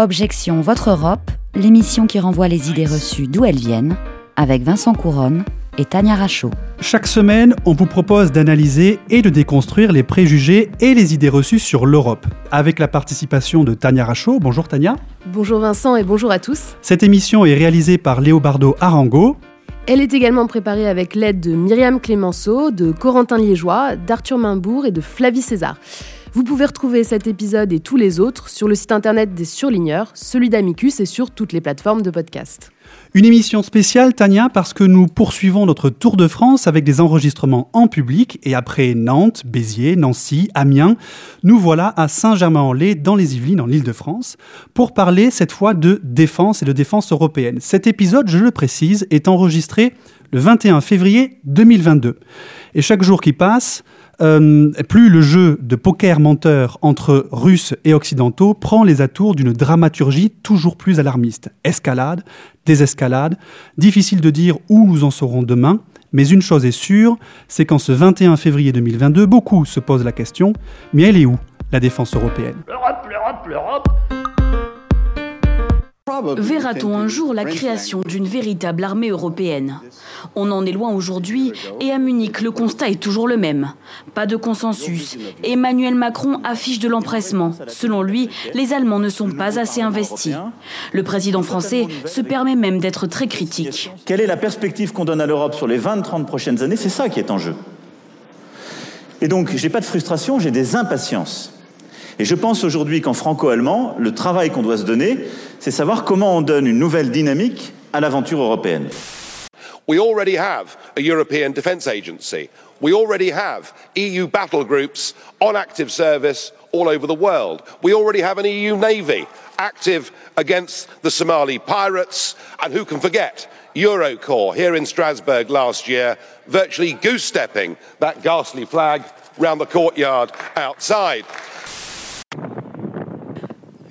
Objection Votre Europe, l'émission qui renvoie les idées reçues d'où elles viennent, avec Vincent Couronne et Tania Rachaud. Chaque semaine, on vous propose d'analyser et de déconstruire les préjugés et les idées reçues sur l'Europe, avec la participation de Tania Rachaud. Bonjour Tania. Bonjour Vincent et bonjour à tous. Cette émission est réalisée par Léobardo Arango. Elle est également préparée avec l'aide de Myriam Clémenceau, de Corentin Liégeois, d'Arthur Mainbourg et de Flavie César. Vous pouvez retrouver cet épisode et tous les autres sur le site internet des surligneurs, celui d'Amicus et sur toutes les plateformes de podcast. Une émission spéciale, Tania, parce que nous poursuivons notre Tour de France avec des enregistrements en public et après Nantes, Béziers, Nancy, Amiens, nous voilà à Saint-Germain-en-Laye dans les Yvelines, en Île-de-France, pour parler cette fois de défense et de défense européenne. Cet épisode, je le précise, est enregistré le 21 février 2022. Et chaque jour qui passe, euh, plus le jeu de poker menteur entre Russes et Occidentaux prend les atours d'une dramaturgie toujours plus alarmiste. Escalade, désescalade, difficile de dire où nous en serons demain, mais une chose est sûre, c'est qu'en ce 21 février 2022, beaucoup se posent la question, mais elle est où, la défense européenne? L'Europe, l'Europe, l'Europe Verra-t-on un jour la création d'une véritable armée européenne? On en est loin aujourd'hui et à Munich, le constat est toujours le même. Pas de consensus. Emmanuel Macron affiche de l'empressement. Selon lui, les Allemands ne sont pas assez investis. Le président français se permet même d'être très critique. Quelle est la perspective qu'on donne à l'Europe sur les 20-30 prochaines années? C'est ça qui est en jeu. Et donc, j'ai pas de frustration, j'ai des impatiences. Et je pense aujourd'hui qu'en franco-allemand, le travail qu'on doit se donner, c'est savoir comment on donne une nouvelle dynamique à l'aventure européenne. We already have a European Defence Agency. We already have EU battle groups on active service all over the world. We already have an EU Navy active against the Somali pirates. And who can forget Eurocorps here in Strasbourg last year, virtually goose stepping that ghastly flag round the courtyard outside.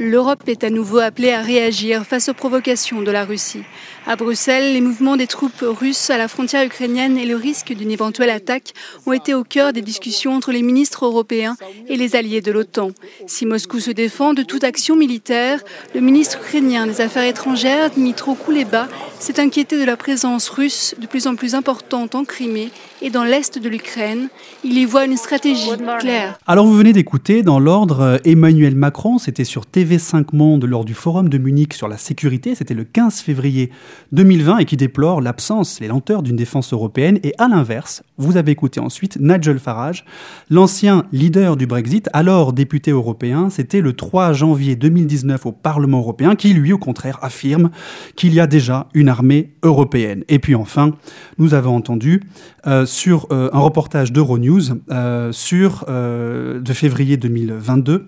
L'Europe est à nouveau appelée à réagir face aux provocations de la Russie. À Bruxelles, les mouvements des troupes russes à la frontière ukrainienne et le risque d'une éventuelle attaque ont été au cœur des discussions entre les ministres européens et les alliés de l'OTAN. Si Moscou se défend de toute action militaire, le ministre ukrainien des Affaires étrangères, Dmitro Kuleba, s'est inquiété de la présence russe de plus en plus importante en Crimée et dans l'est de l'Ukraine. Il y voit une stratégie claire. Alors vous venez d'écouter dans l'ordre euh, Emmanuel Macron, c'était sur TV5 Monde lors du forum de Munich sur la sécurité, c'était le 15 février 2020 et qui déplore l'absence, les lenteurs d'une défense européenne. Et à l'inverse, vous avez écouté ensuite Nigel Farage, l'ancien leader du Brexit, alors député européen, c'était le 3 janvier 2019 au Parlement européen, qui lui au contraire affirme qu'il y a déjà une armée européenne. Et puis enfin, nous avons entendu euh, sur euh, un reportage d'Euronews euh, sur, de février 2022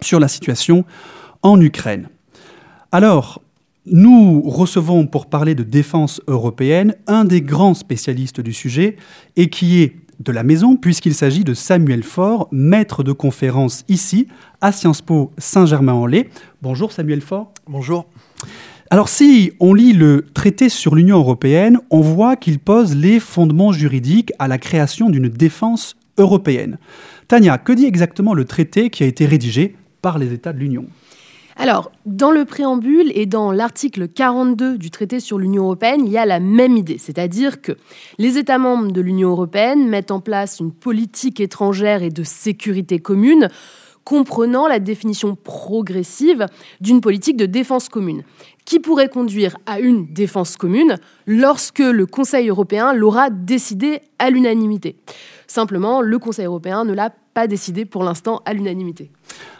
sur la situation en Ukraine. Alors, nous recevons pour parler de défense européenne un des grands spécialistes du sujet et qui est de la maison puisqu'il s'agit de Samuel Faure, maître de conférence ici à Sciences Po Saint-Germain-en-Laye. Bonjour Samuel Faure. Bonjour. Alors si on lit le traité sur l'Union européenne, on voit qu'il pose les fondements juridiques à la création d'une défense européenne. Tania, que dit exactement le traité qui a été rédigé par les États de l'Union? Alors, dans le préambule et dans l'article 42 du traité sur l'Union européenne, il y a la même idée, c'est-à-dire que les États membres de l'Union européenne mettent en place une politique étrangère et de sécurité commune comprenant la définition progressive d'une politique de défense commune, qui pourrait conduire à une défense commune lorsque le Conseil européen l'aura décidé à l'unanimité. Simplement, le Conseil européen ne l'a pas décidé pour l'instant à l'unanimité.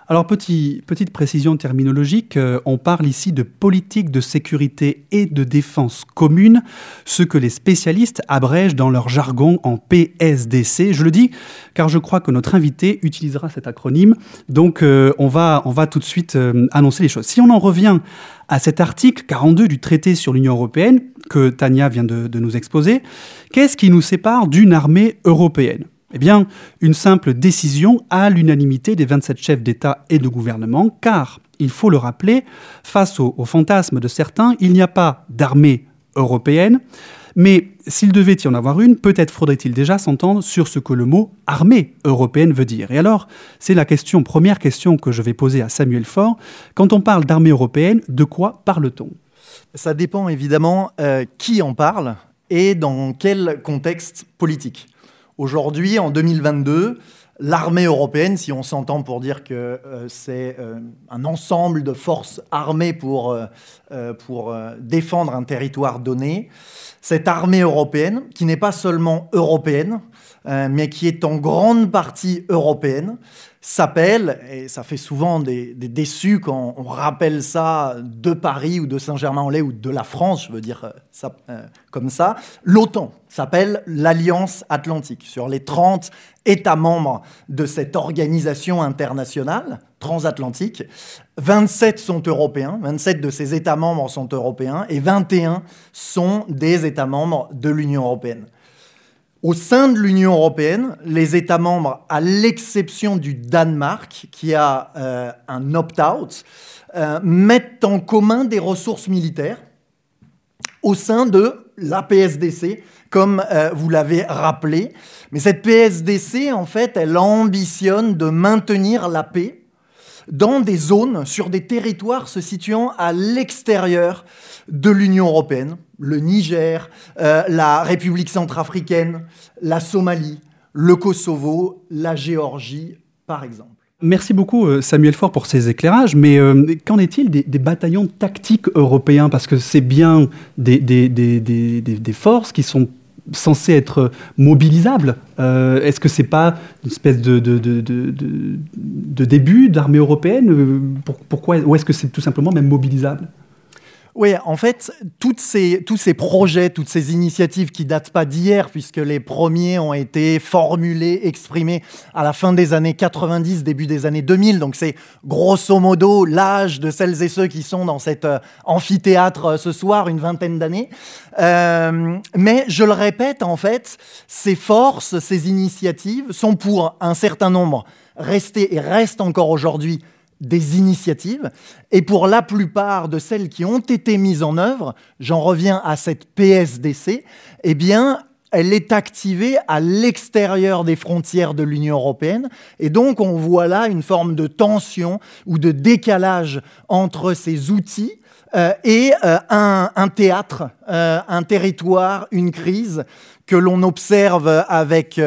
Alors, petit, petite précision terminologique, euh, on parle ici de politique de sécurité et de défense commune, ce que les spécialistes abrègent dans leur jargon en PSDC. Je le dis car je crois que notre invité utilisera cet acronyme, donc euh, on, va, on va tout de suite euh, annoncer les choses. Si on en revient à cet article 42 du traité sur l'Union européenne que Tania vient de, de nous exposer, qu'est-ce qui nous sépare d'une armée européenne? Eh bien, une simple décision à l'unanimité des 27 chefs d'État et de gouvernement, car, il faut le rappeler, face au, au fantasme de certains, il n'y a pas d'armée européenne, Mais s'il devait y en avoir une, peut-être faudrait-il déjà s'entendre sur ce que le mot armée européenne veut dire. Et alors, c'est la première question que je vais poser à Samuel Faure. Quand on parle d'armée européenne, de quoi parle-t-on? Ça dépend évidemment euh, qui en parle et dans quel contexte politique. Aujourd'hui, en 2022, l'armée européenne, si on s'entend pour dire que euh, c'est euh, un ensemble de forces armées pour, euh, pour défendre un territoire donné, cette armée européenne, qui n'est pas seulement européenne, mais qui est en grande partie européenne, s'appelle, et ça fait souvent des, déçus quand on rappelle ça de Paris ou de Saint-Germain-en-Laye ou de la France, je veux dire ça, comme ça, l'OTAN s'appelle l'Alliance Atlantique. Sur les 30 États membres de cette organisation internationale transatlantique, 27 sont européens, 27 de ces États membres sont européens et 21 sont des États membres de l'Union européenne. Au sein de l'Union européenne, les États membres, à l'exception du Danemark, qui a euh, un opt-out, euh, mettent en commun des ressources militaires au sein de la PSDC, comme euh, vous l'avez rappelé. Mais cette PSDC, en fait, elle ambitionne de maintenir la paix dans des zones, sur des territoires se situant à l'extérieur de l'Union européenne, le Niger, euh, la République centrafricaine, la Somalie, le Kosovo, la Géorgie, par exemple. Merci beaucoup euh, Samuel Faure pour ces éclairages, mais euh, qu'en est-il des, bataillons tactiques européens? Parce que c'est bien des, forces qui sont censées être mobilisables. Est-ce que c'est pas une espèce de, de début d'armée européenne? Pourquoi Ou est-ce que c'est tout simplement même mobilisable? Oui, en fait, toutes ces, tous ces projets, toutes ces initiatives qui datent pas d'hier, puisque les premiers ont été formulés, exprimés à la fin des années 90, début des années 2000, donc c'est grosso modo l'âge de celles et ceux qui sont dans cet euh, amphithéâtre euh, ce soir, une vingtaine d'années. Euh, mais je le répète, en fait, ces forces, ces initiatives sont pour un certain nombre restés et restent encore aujourd'hui des initiatives. Et pour la plupart de celles qui ont été mises en œuvre, j'en reviens à cette PSDC, eh bien, elle est activée à l'extérieur des frontières de l'Union européenne. Et donc, on voit là une forme de tension ou de décalage entre ces outils euh, et euh, un, théâtre, euh, un territoire, une crise que l'on observe avec,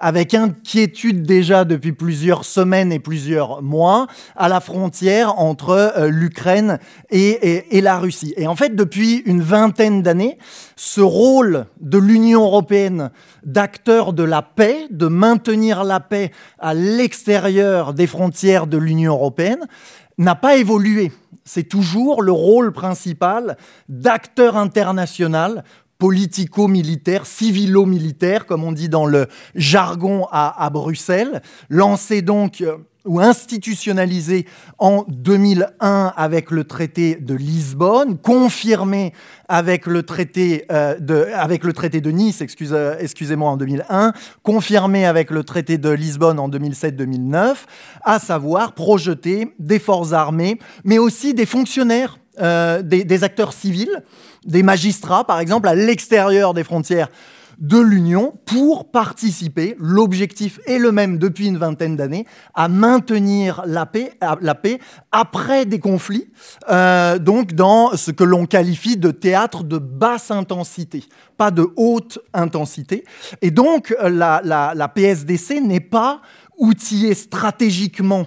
avec inquiétude déjà depuis plusieurs semaines et plusieurs mois à la frontière entre l'Ukraine et, et, la Russie. Et en fait, depuis une vingtaine d'années, ce rôle de l'Union européenne d'acteur de la paix, de maintenir la paix à l'extérieur des frontières de l'Union européenne, n'a pas évolué c'est toujours le rôle principal d'acteur international politico-militaire, civilo-militaire, comme on dit dans le jargon à, Bruxelles, lancé donc euh, ou institutionnalisé en 2001 avec le traité de Lisbonne, confirmé avec le traité, euh, de, avec le traité de Nice, euh, excusez-moi, en 2001, confirmé avec le traité de Lisbonne en 2007-2009, à savoir projeter des forces armées, mais aussi des fonctionnaires, euh, des, acteurs civils, des magistrats, par exemple, à l'extérieur des frontières de l'Union pour participer, l'objectif est le même depuis une vingtaine d'années, à maintenir la paix, après des conflits, euh, donc dans ce que l'on qualifie de théâtre de basse intensité, pas de haute intensité. Et donc la PSDC n'est pas outillée stratégiquement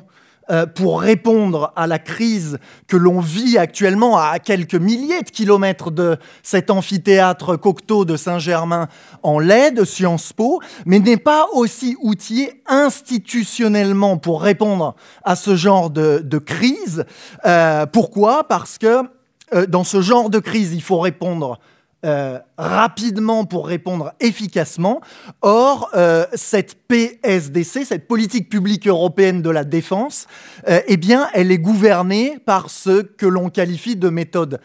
euh, pour répondre à la crise que l'on vit actuellement à quelques milliers de kilomètres de cet amphithéâtre Cocteau de Saint-Germain en laide, de Sciences Po, mais n'est pas aussi outillé institutionnellement pour répondre à ce genre de, crise. Euh, pourquoi? Parce que euh, dans ce genre de crise, il faut répondre euh, rapidement pour répondre efficacement. Or, euh, cette PSDC, cette politique publique européenne de la défense, euh, eh bien, elle est gouvernée par ce que l'on qualifie de méthode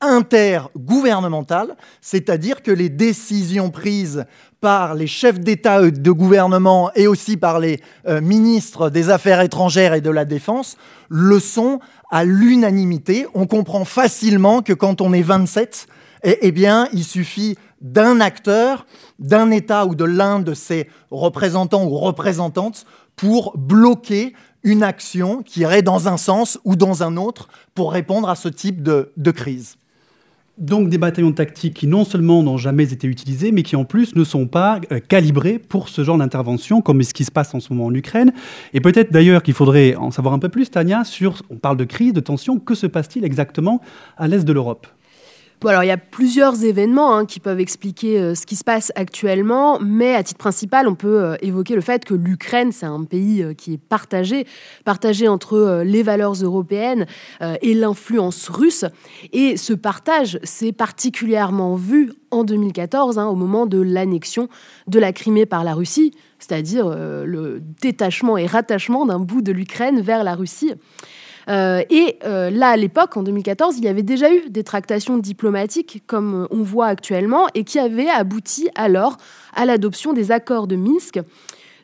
intergouvernementale, c'est-à-dire que les décisions prises par les chefs d'État et de gouvernement et aussi par les ministres des Affaires étrangères et de la Défense le sont à l'unanimité. On comprend facilement que quand on est 27, eh, eh, bien, il suffit d'un acteur, d'un État ou de l'un de ses représentants ou représentantes pour bloquer une action qui irait dans un sens ou dans un autre pour répondre à ce type de, crise. Donc des bataillons tactiques qui non seulement n'ont jamais été utilisés, mais qui en plus ne sont pas euh, calibrés pour ce genre d'intervention, comme ce qui se passe en ce moment en Ukraine. Et peut-être d'ailleurs qu'il faudrait en savoir un peu plus, Tania, sur, on parle de crise, de tension, que se passe-t-il exactement à l'est de l'Europe? Alors il y a plusieurs événements hein, qui peuvent expliquer euh, ce qui se passe actuellement, mais à titre principal, on peut euh, évoquer le fait que l'Ukraine, c'est un pays euh, qui est partagé, partagé entre les valeurs européennes et l'influence russe. Et ce partage s'est particulièrement vu en 2014, hein, au moment de l'annexion de la Crimée par la Russie, c'est-à-dire le détachement et rattachement d'un bout de l'Ukraine vers la Russie. Euh, et euh, là, à l'époque, en 2014, il y avait déjà eu des tractations diplomatiques, comme on voit actuellement, et qui avaient abouti alors à l'adoption des accords de Minsk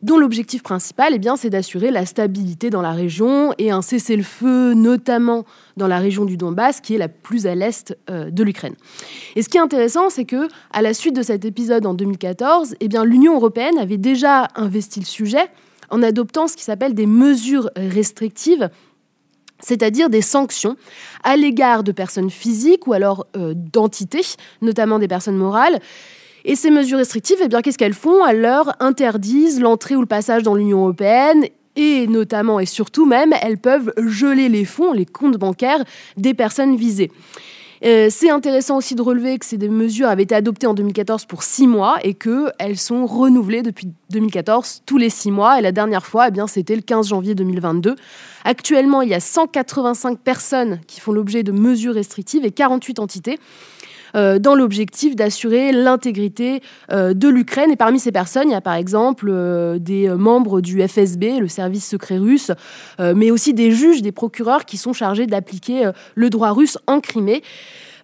dont l'objectif principal, eh bien, c'est d'assurer la stabilité dans la région et un cessez-le-feu, notamment dans la région du Donbass, qui est la plus à l'est euh, de l'Ukraine. Et ce qui est intéressant, c'est que à la suite de cet épisode en 2014, eh l'Union européenne avait déjà investi le sujet en adoptant ce qui s'appelle des mesures restrictives c'est-à-dire des sanctions à l'égard de personnes physiques ou alors euh, d'entités, notamment des personnes morales. Et ces mesures restrictives, eh bien, qu'est-ce qu'elles font? Elles leur interdisent l'entrée ou le passage dans l'Union européenne et notamment et surtout même, elles peuvent geler les fonds, les comptes bancaires des personnes visées. Euh, c'est intéressant aussi de relever que ces mesures avaient été adoptées en 2014 pour six mois et qu'elles sont renouvelées depuis 2014 tous les six mois. Et la dernière fois, eh c'était le 15 janvier 2022. Actuellement, il y a 185 personnes qui font l'objet de mesures restrictives et 48 entités euh, dans l'objectif d'assurer l'intégrité euh, de l'Ukraine. Et parmi ces personnes, il y a par exemple euh, des membres du FSB, le service secret russe, mais aussi des juges, des procureurs qui sont chargés d'appliquer le droit russe en Crimée.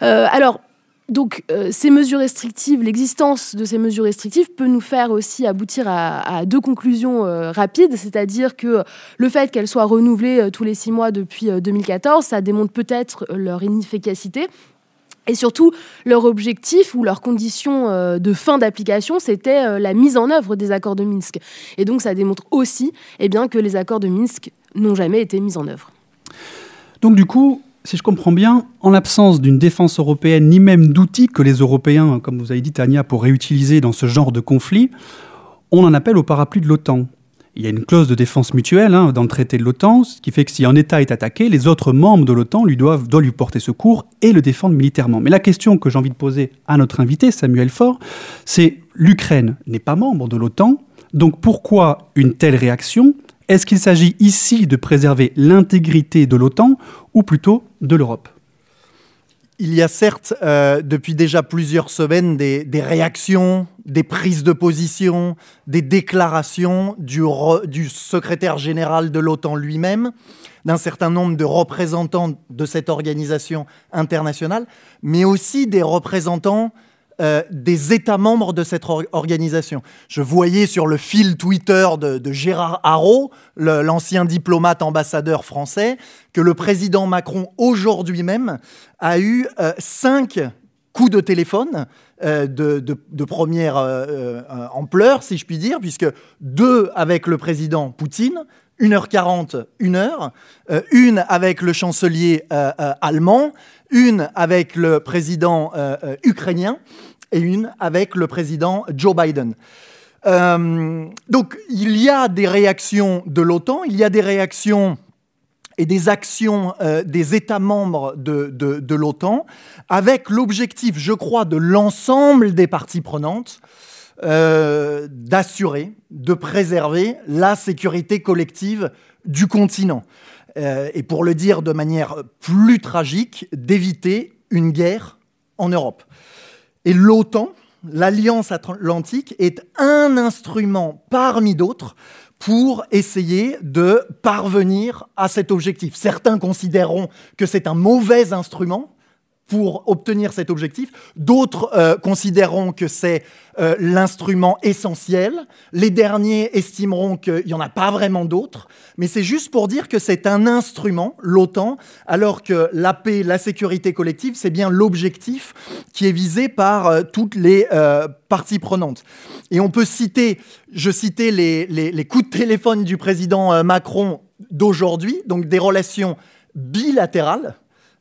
alors, donc, ces mesures restrictives, l'existence de ces mesures restrictives peut nous faire aussi aboutir à, deux conclusions rapides, c'est-à-dire que le fait qu'elles soient renouvelées tous les six mois depuis 2014, ça démontre peut-être leur inefficacité, et surtout, leur objectif ou leur condition euh, de fin d'application, c'était euh, la mise en œuvre des accords de Minsk. Et donc, ça démontre aussi eh que les accords de Minsk n'ont jamais été mis en œuvre. Donc, du coup, si je comprends bien, en l'absence d'une défense européenne, ni même d'outils que les Européens, comme vous avez dit, Tania, pour réutiliser dans ce genre de conflit, on en appelle au parapluie de l'OTAN. Il y a une clause de défense mutuelle hein, dans le traité de l'OTAN, ce qui fait que si un État est attaqué, les autres membres de l'OTAN lui doivent, doivent, lui porter secours et le défendre militairement. Mais la question que j'ai envie de poser à notre invité, Samuel Faure, c'est l'Ukraine n'est pas membre de l'OTAN, donc pourquoi une telle réaction? Est-ce qu'il s'agit ici de préserver l'intégrité de l'OTAN ou plutôt de l'Europe? Il y a certes, euh, depuis déjà plusieurs semaines, des, réactions, des prises de position, des déclarations du, du secrétaire général de l'OTAN lui-même, d'un certain nombre de représentants de cette organisation internationale, mais aussi des représentants euh, des États membres de cette organisation. Je voyais sur le fil Twitter de, Gérard Haro, l'ancien diplomate ambassadeur français, que le président Macron, aujourd'hui même, a eu euh, cinq coups de téléphone euh, de, première ampleur, si je puis dire, puisque deux avec le président Poutine, 1h40, 1 heure, une avec le chancelier allemand, une avec le président euh, euh, ukrainien et une avec le président Joe Biden. Euh, donc il y a des réactions de l'OTAN, il y a des réactions et des actions des États membres de l'OTAN, avec l'objectif, je crois, de l'ensemble des parties prenantes, d'assurer, de préserver la sécurité collective du continent. Euh, et pour le dire de manière plus tragique, d'éviter une guerre en Europe. Et l'OTAN, l'Alliance atlantique, est un instrument parmi d'autres pour essayer de parvenir à cet objectif. Certains considéreront que c'est un mauvais instrument pour obtenir cet objectif. D'autres euh, considéreront que c'est euh, l'instrument essentiel. Les derniers estimeront qu'il n'y en a pas vraiment d'autres. Mais c'est juste pour dire que c'est un instrument, l'OTAN, alors que la paix, la sécurité collective, c'est bien l'objectif qui est visé par euh, toutes les parties prenantes. Et on peut citer, je citais les, les coups de téléphone du président Macron d'aujourd'hui, donc des relations bilatérales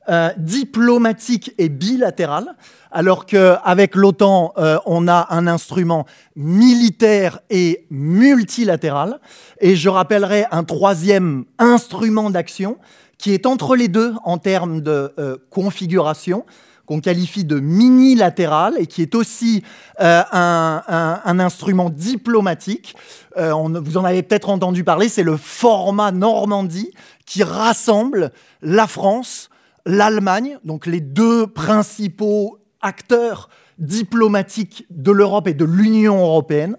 euh, diplomatique et bilatéral, alors qu'avec l'OTAN, euh, on a un instrument militaire et multilatéral. Et je rappellerai un troisième instrument d'action qui est entre les deux en termes de euh, configuration qu'on qualifie de mini-latéral et qui est aussi un, un, instrument diplomatique. On, vous en avez peut-être entendu parler, c'est le format Normandie qui rassemble la France, l'Allemagne, donc les deux principaux acteurs diplomatiques de l'Europe et de l'Union européenne,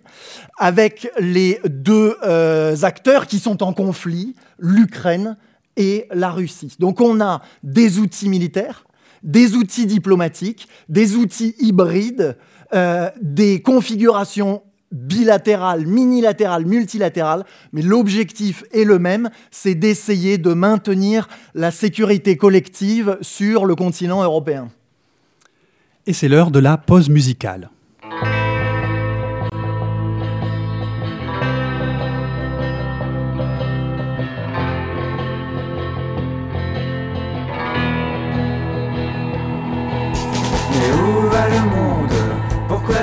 avec les deux euh, acteurs qui sont en conflit, l'Ukraine et la Russie. Donc on a des outils militaires, des outils diplomatiques, des outils hybrides, euh, des configurations bilatéral, minilatéral, multilatéral, mais l'objectif est le même, c'est d'essayer de maintenir la sécurité collective sur le continent européen. Et c'est l'heure de la pause musicale.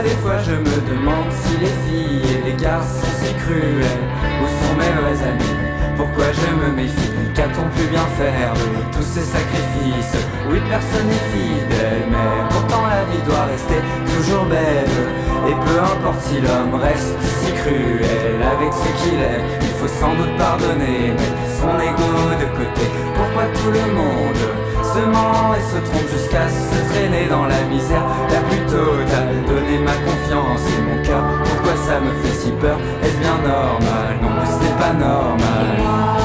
des fois je me demande? Les filles et les garçons si cruels Ou sont mes vrais amis? Pourquoi je me méfie? Qu'a-t-on pu bien faire de tous ces sacrifices? Oui personne n'est fidèle Mais pourtant la vie doit rester toujours belle. Et peu importe si l'homme reste si cruel Avec ce qu'il est Il faut sans doute pardonner Mettre son ego de côté. Pourquoi tout le monde se ment et se trompe jusqu'à se traîner dans la misère la plus totale? Donner ma confiance et mon cœur, pourquoi ça me fait si peur? Est-ce bien normal? Non, ce n'est pas normal.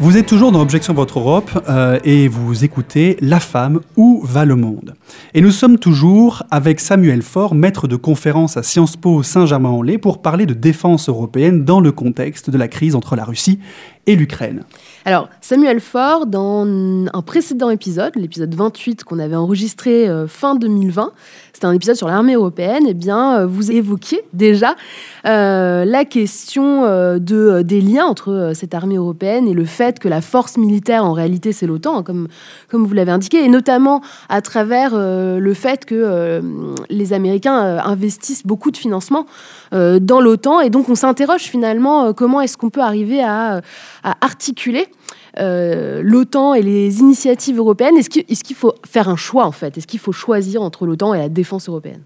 Vous êtes toujours dans Objection Votre Europe euh, et vous écoutez La femme, où va le monde Et nous sommes toujours avec Samuel Faure, maître de conférence à Sciences Po Saint-Germain-en-Laye, pour parler de défense européenne dans le contexte de la crise entre la Russie et l'Ukraine. Alors, Samuel Faure, dans un précédent épisode, l'épisode 28 qu'on avait enregistré euh, fin 2020, c'était un épisode sur l'armée européenne, et eh bien, euh, vous évoquiez déjà euh, la question de, des liens entre cette armée européenne et le fait que la force militaire, en réalité, c'est l'OTAN, hein, comme, comme vous l'avez indiqué, et notamment à travers le fait que les Américains investissent beaucoup de financement dans l'OTAN, et donc on s'interroge finalement comment est-ce qu'on peut arriver à à articuler euh, l'OTAN et les initiatives européennes. Est-ce qu'il faut faire un choix en fait? Est-ce qu'il faut choisir entre l'OTAN et la défense européenne?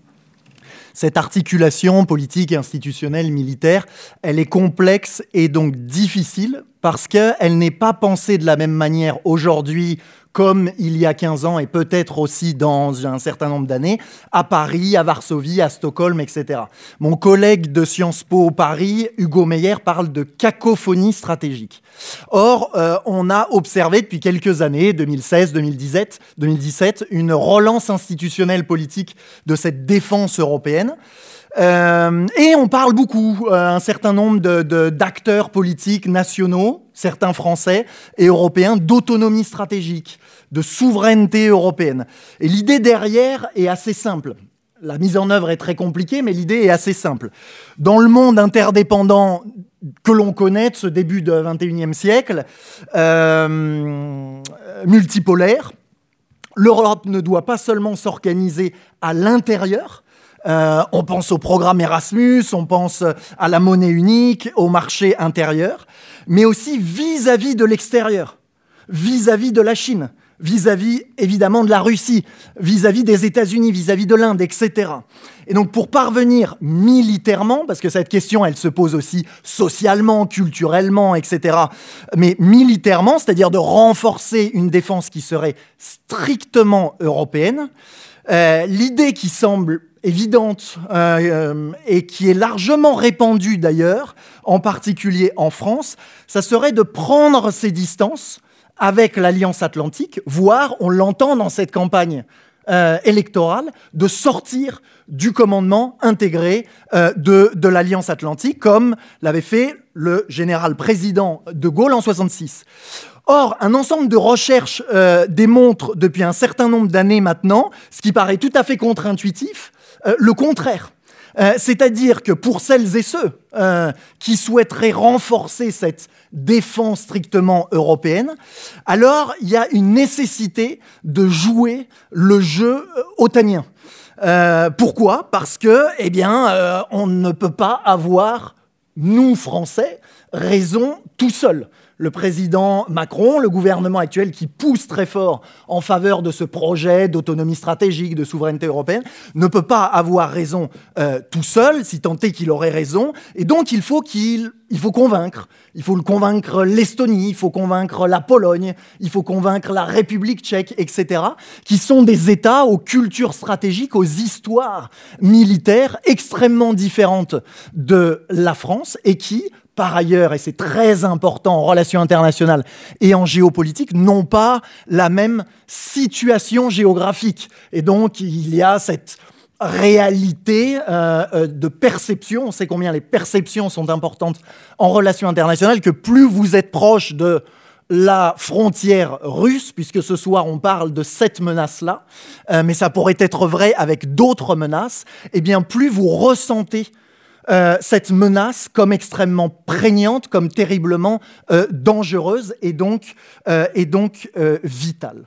Cette articulation politique, institutionnelle, militaire, elle est complexe et donc difficile parce qu'elle n'est pas pensée de la même manière aujourd'hui comme il y a 15 ans et peut-être aussi dans un certain nombre d'années, à Paris, à Varsovie, à Stockholm, etc. Mon collègue de Sciences Po Paris, Hugo Meyer, parle de cacophonie stratégique. Or, euh, on a observé depuis quelques années, 2016, 2017, 2017, une relance institutionnelle politique de cette défense européenne. Euh, et on parle beaucoup, euh, un certain nombre d'acteurs de, politiques nationaux, certains français et européens, d'autonomie stratégique, de souveraineté européenne. Et l'idée derrière est assez simple. La mise en œuvre est très compliquée, mais l'idée est assez simple. Dans le monde interdépendant que l'on connaît de ce début du XXIe siècle, euh, multipolaire, l'Europe ne doit pas seulement s'organiser à l'intérieur, euh, on pense au programme Erasmus, on pense à la monnaie unique, au marché intérieur, mais aussi vis-à-vis de l'extérieur, vis-à-vis de la Chine, vis-à-vis évidemment de la Russie, vis-à-vis des États-Unis, vis-à-vis de l'Inde, etc. Et donc pour parvenir militairement, parce que cette question elle se pose aussi socialement, culturellement, etc., mais militairement, c'est-à-dire de renforcer une défense qui serait strictement européenne, euh, l'idée qui semble évidente euh, euh, et qui est largement répandue d'ailleurs, en particulier en France, ça serait de prendre ses distances avec l'Alliance atlantique, voire, on l'entend dans cette campagne électorale, de sortir du commandement intégré de l'Alliance atlantique, comme l'avait fait le général président de Gaulle en 66. Or, un ensemble de recherches démontre depuis un certain nombre d'années maintenant, ce qui paraît tout à fait contre-intuitif, euh, le contraire. Euh, c'est-à-dire que pour celles et ceux euh, qui souhaiteraient renforcer cette défense strictement européenne, alors il y a une nécessité de jouer le jeu otanien. pourquoi? Parce que, eh bien, on ne peut pas avoir, nous Français, raison tout seul le président Macron, le gouvernement actuel qui pousse très fort en faveur de ce projet d'autonomie stratégique, de souveraineté européenne, ne peut pas avoir raison euh, tout seul, si tant est qu'il aurait raison, et donc il faut qu'il il faut convaincre. Il faut le convaincre l'Estonie, il faut convaincre la Pologne, il faut convaincre la République tchèque, etc., qui sont des États aux cultures stratégiques, aux histoires militaires extrêmement différentes de la France et qui, par ailleurs, et c'est très important en relations internationales et en géopolitique, n'ont pas la même situation géographique. Et donc, il y a cette réalité euh, euh, de perception. On sait combien les perceptions sont importantes en relations internationales, que plus vous êtes proche de la frontière russe, puisque ce soir on parle de cette menace-là, euh, mais ça pourrait être vrai avec d'autres menaces, et eh bien plus vous ressentez euh, cette menace comme extrêmement prégnante, comme terriblement euh, dangereuse et donc, euh, et donc vitale.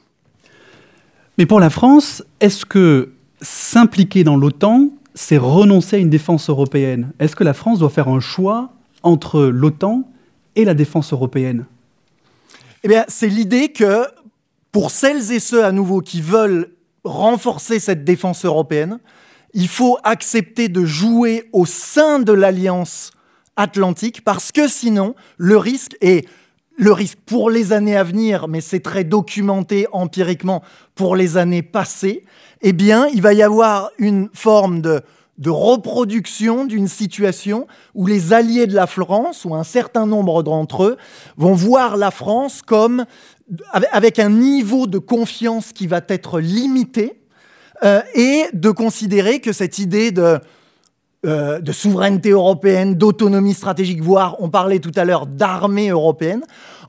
Mais pour la France, est-ce que s'impliquer dans l'OTAN, c'est renoncer à une défense européenne? Est-ce que la France doit faire un choix entre l'OTAN et la défense européenne? Eh bien, c'est l'idée que pour celles et ceux à nouveau qui veulent renforcer cette défense européenne, il faut accepter de jouer au sein de l'Alliance atlantique parce que sinon, le risque est le risque pour les années à venir, mais c'est très documenté empiriquement pour les années passées, eh bien, il va y avoir une forme de, reproduction d'une situation où les alliés de la France, ou un certain nombre d'entre eux, vont voir la France comme avec un niveau de confiance qui va être limité, euh, et de considérer que cette idée de, euh, de souveraineté européenne, d'autonomie stratégique, voire on parlait tout à l'heure d'armée européenne,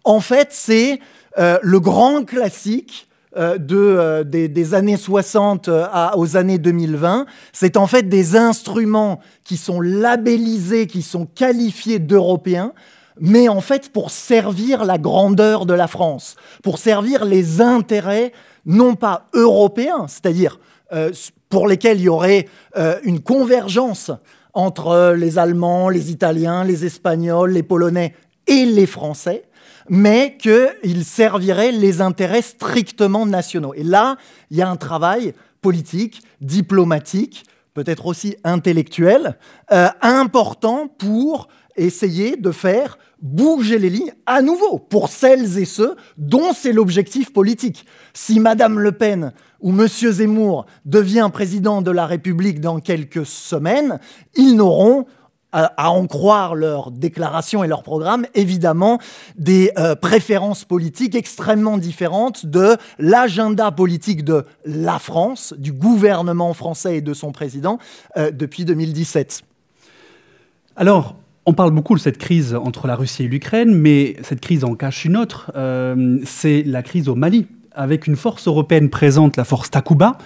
en fait c'est euh, le grand classique de, des, années 60 aux années 2020, c'est en fait des instruments qui sont labellisés, qui sont qualifiés d'européens, mais en fait pour servir la grandeur de la France, pour servir les intérêts non pas européens, c'est-à-dire euh, pour lesquels il y aurait euh, une convergence entre les Allemands, les Italiens, les Espagnols, les Polonais et les Français, mais qu'ils serviraient les intérêts strictement nationaux. Et là, il y a un travail politique, diplomatique, peut-être aussi intellectuel, euh, important pour essayer de faire bouger les lignes à nouveau pour celles et ceux dont c'est l'objectif politique. Si Madame Le Pen ou Monsieur Zemmour devient président de la République dans quelques semaines, ils n'auront à, en croire leurs déclarations et leurs programmes, évidemment des euh, préférences politiques extrêmement différentes de l'agenda politique de la France, du gouvernement français et de son président euh, depuis 2017. Alors, on parle beaucoup de cette crise entre la Russie et l'Ukraine, mais cette crise en cache une autre. Euh, c'est la crise au Mali avec une force européenne présente, la force Takuba,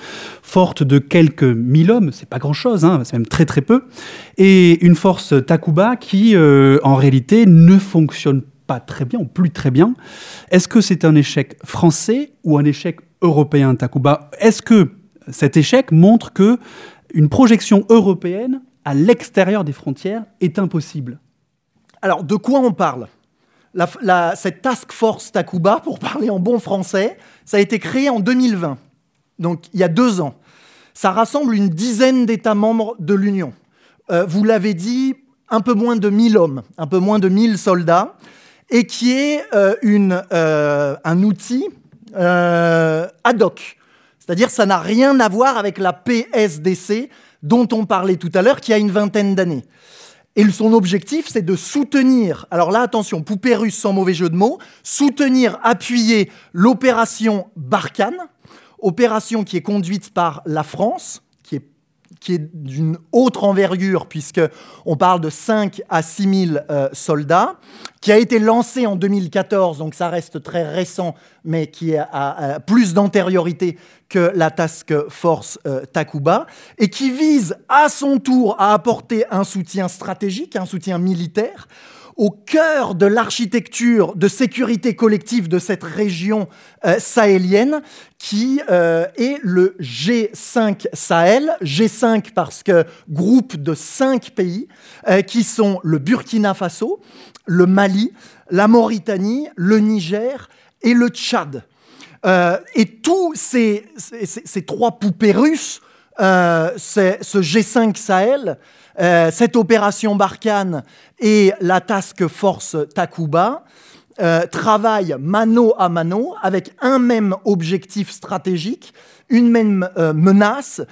forte de quelques mille hommes, c'est pas grand-chose, hein, c'est même très très peu, et une force Takuba qui, euh, en réalité, ne fonctionne pas très bien, ou plus très bien. Est-ce que c'est un échec français ou un échec européen, Takuba? Est-ce que cet échec montre que une projection européenne à l'extérieur des frontières est impossible Alors, de quoi on parle? Cette task force Takuba, pour parler en bon français, ça a été créé en 2020, donc il y a deux ans. Ça rassemble une dizaine d'États membres de l'Union. Euh, vous l'avez dit, un peu moins de 1000 hommes, un peu moins de 1000 soldats, et qui est euh, une, euh, un outil ad hoc. C'est-à-dire ça n'a rien à voir avec la PSDC dont on parlait tout à l'heure, qui a une vingtaine d'années. Et son objectif, c'est de soutenir, alors là, attention, poupée russe sans mauvais jeu de mots, soutenir, appuyer l'opération Barkhane, opération qui est conduite par la France, qui est d'une autre envergure, puisqu'on parle de 5 à 6 000 euh, soldats, qui a été lancé en 2014, donc ça reste très récent, mais qui a, plus d'antériorité que la Task Force euh, Takuba, et qui vise à son tour à apporter un soutien stratégique, un soutien militaire au cœur de l'architecture de sécurité collective de cette région euh, sahélienne qui euh, est le G5 Sahel. G5 parce que groupe de cinq pays euh, qui sont le Burkina Faso, le Mali, la Mauritanie, le Niger et le Tchad. et tous ces, ces, trois poupées russes, ce G5 Sahel, euh, cette opération Barkhane et la task force Takuba euh, travaillent mano à mano avec un même objectif stratégique, une même euh, menace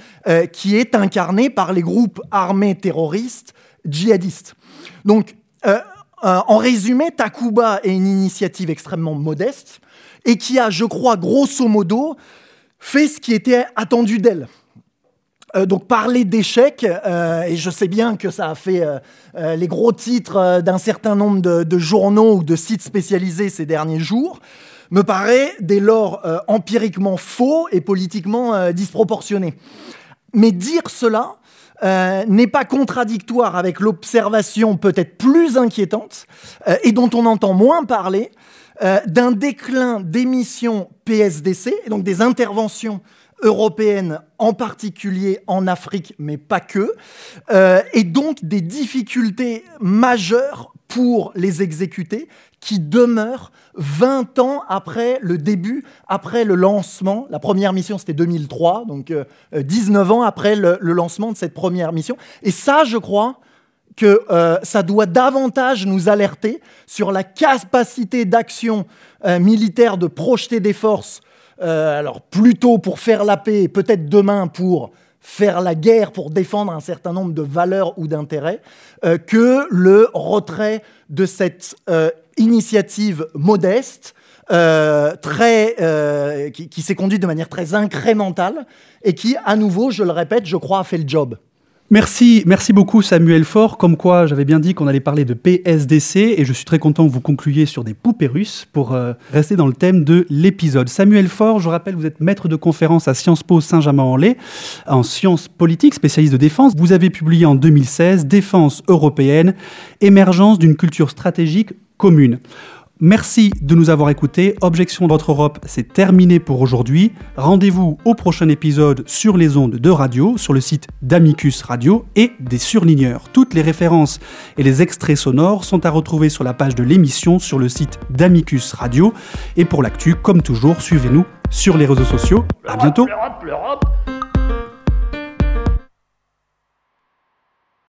qui est incarnée par les groupes armés terroristes djihadistes. Donc, en résumé, Takuba est une initiative extrêmement modeste et qui a, je crois, grosso modo, fait ce qui était attendu d'elle. Euh, donc parler d'échecs, euh, et je sais bien que ça a fait euh, les gros titres d'un certain nombre de, journaux ou de sites spécialisés ces derniers jours, me paraît dès lors empiriquement faux et politiquement disproportionné. Mais dire cela n'est pas contradictoire avec l'observation peut-être plus inquiétante, et dont on entend moins parler, d'un déclin d'émissions PSDC, et donc des interventions européenne, en particulier en Afrique, mais pas que, euh, et donc des difficultés majeures pour les exécuter qui demeurent 20 ans après le début, après le lancement. La première mission, c'était 2003, donc 19 euh, ans après le, lancement de cette première mission. Et ça, je crois que euh, ça doit davantage nous alerter sur la capacité d'action militaire de projeter des forces euh, alors plutôt pour faire la paix, peut-être demain pour faire la guerre, pour défendre un certain nombre de valeurs ou d'intérêts, euh, que le retrait de cette euh, initiative modeste, très, qui, qui s'est conduite de manière très incrémentale et qui, à nouveau, je le répète, je crois, a fait le job. Merci, merci beaucoup Samuel Faure. Comme quoi, j'avais bien dit qu'on allait parler de PSDC et je suis très content que vous concluiez sur des poupées russes pour euh, rester dans le thème de l'épisode. Samuel Faure, je rappelle, vous êtes maître de conférence à Sciences Po Saint-Germain-en-Laye en sciences politiques, spécialiste de défense. Vous avez publié en 2016 Défense européenne, émergence d'une culture stratégique commune. Merci de nous avoir écoutés. Objection d'Autre Europe, c'est terminé pour aujourd'hui. Rendez-vous au prochain épisode sur les ondes de radio, sur le site d'Amicus Radio et des surligneurs. Toutes les références et les extraits sonores sont à retrouver sur la page de l'émission sur le site d'Amicus Radio. Et pour l'actu, comme toujours, suivez-nous sur les réseaux sociaux. À bientôt.